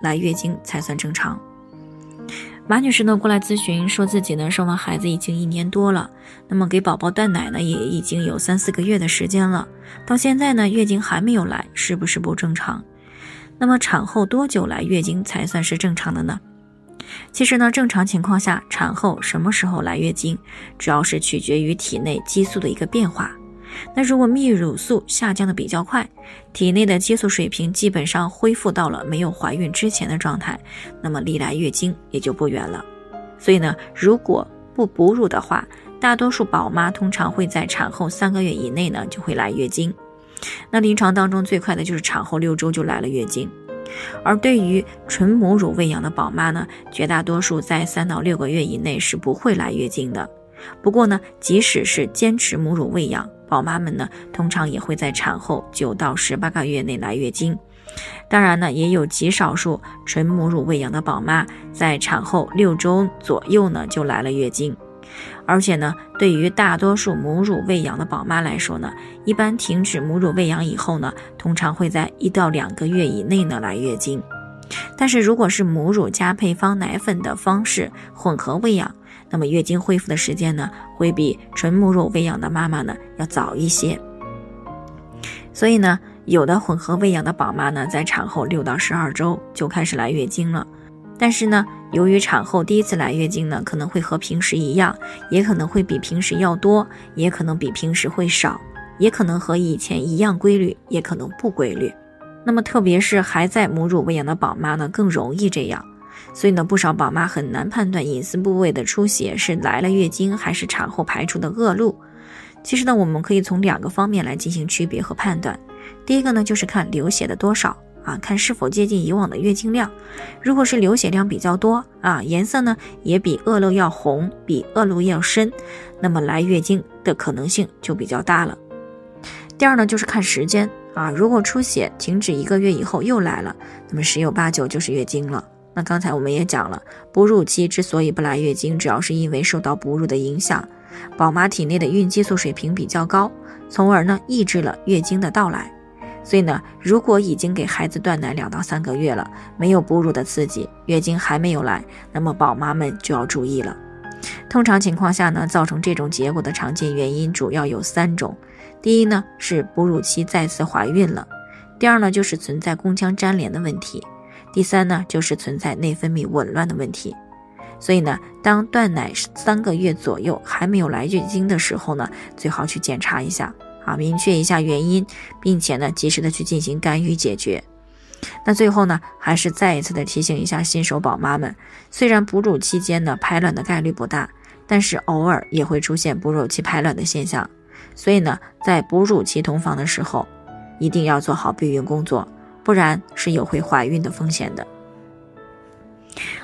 来月经才算正常。马女士呢过来咨询，说自己呢生完孩子已经一年多了，那么给宝宝断奶呢也已经有三四个月的时间了，到现在呢月经还没有来，是不是不正常？那么产后多久来月经才算是正常的呢？其实呢正常情况下，产后什么时候来月经，主要是取决于体内激素的一个变化。那如果泌乳素下降的比较快，体内的激素水平基本上恢复到了没有怀孕之前的状态，那么离来月经也就不远了。所以呢，如果不哺乳的话，大多数宝妈通常会在产后三个月以内呢就会来月经。那临床当中最快的就是产后六周就来了月经，而对于纯母乳喂养的宝妈呢，绝大多数在三到六个月以内是不会来月经的。不过呢，即使是坚持母乳喂养，宝妈们呢，通常也会在产后九到十八个月内来月经。当然呢，也有极少数纯母乳喂养的宝妈，在产后六周左右呢就来了月经。而且呢，对于大多数母乳喂养的宝妈来说呢，一般停止母乳喂养以后呢，通常会在一到两个月以内呢来月经。但是如果是母乳加配方奶粉的方式混合喂养，那么月经恢复的时间呢，会比纯母乳喂养的妈妈呢要早一些。所以呢，有的混合喂养的宝妈呢，在产后六到十二周就开始来月经了。但是呢，由于产后第一次来月经呢，可能会和平时一样，也可能会比平时要多，也可能比平时会少，也可能和以前一样规律，也可能不规律。那么，特别是还在母乳喂养的宝妈呢，更容易这样。所以呢，不少宝妈很难判断隐私部位的出血是来了月经还是产后排出的恶露。其实呢，我们可以从两个方面来进行区别和判断。第一个呢，就是看流血的多少啊，看是否接近以往的月经量。如果是流血量比较多啊，颜色呢也比恶露要红，比恶露要深，那么来月经的可能性就比较大了。第二呢，就是看时间啊，如果出血停止一个月以后又来了，那么十有八九就是月经了。那刚才我们也讲了，哺乳期之所以不来月经，主要是因为受到哺乳的影响，宝妈体内的孕激素水平比较高，从而呢抑制了月经的到来。所以呢，如果已经给孩子断奶两到三个月了，没有哺乳的刺激，月经还没有来，那么宝妈们就要注意了。通常情况下呢，造成这种结果的常见原因主要有三种：第一呢是哺乳期再次怀孕了；第二呢就是存在宫腔粘连的问题。第三呢，就是存在内分泌紊乱的问题，所以呢，当断奶三个月左右还没有来月经的时候呢，最好去检查一下啊，明确一下原因，并且呢，及时的去进行干预解决。那最后呢，还是再一次的提醒一下新手宝妈们，虽然哺乳期间呢排卵的概率不大，但是偶尔也会出现哺乳期排卵的现象，所以呢，在哺乳期同房的时候，一定要做好避孕工作。不然是有会怀孕的风险的。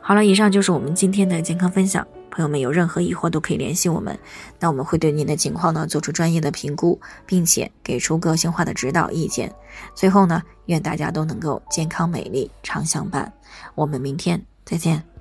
好了，以上就是我们今天的健康分享。朋友们有任何疑惑都可以联系我们，那我们会对您的情况呢做出专业的评估，并且给出个性化的指导意见。最后呢，愿大家都能够健康美丽常相伴。我们明天再见。